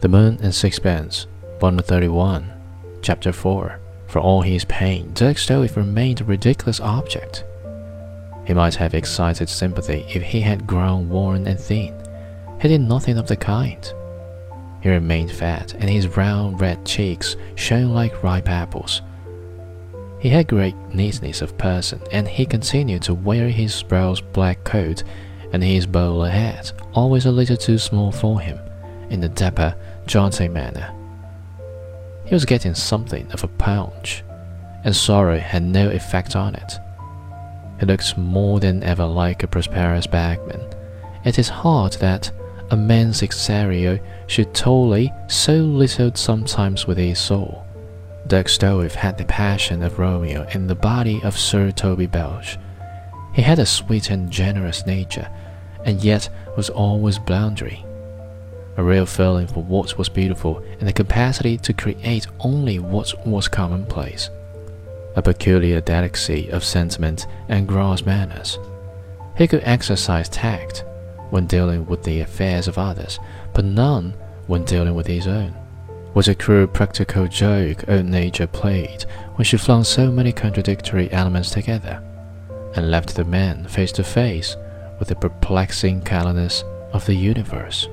The Moon and Sixpence, Volume 31, Chapter 4. For all his pain, Dirk remained a ridiculous object. He might have excited sympathy if he had grown worn and thin. He did nothing of the kind. He remained fat, and his round red cheeks shone like ripe apples. He had great neatness of person, and he continued to wear his spruce black coat and his bowler hat, always a little too small for him, in a dapper, jaunty manner. He was getting something of a punch, and sorrow had no effect on it. He looked more than ever like a prosperous bagman. It is hard that a man's exterior should toll so little sometimes with his soul. Dirk Stroeve had the passion of Romeo in the body of Sir Toby Belch. He had a sweet and generous nature, and yet was always blundering. A real feeling for what was beautiful and the capacity to create only what was commonplace. A peculiar delicacy of sentiment and gross manners. He could exercise tact when dealing with the affairs of others, but none when dealing with his own was a cruel practical joke old nature played when she flung so many contradictory elements together, and left the man face to face with the perplexing callousness of the universe.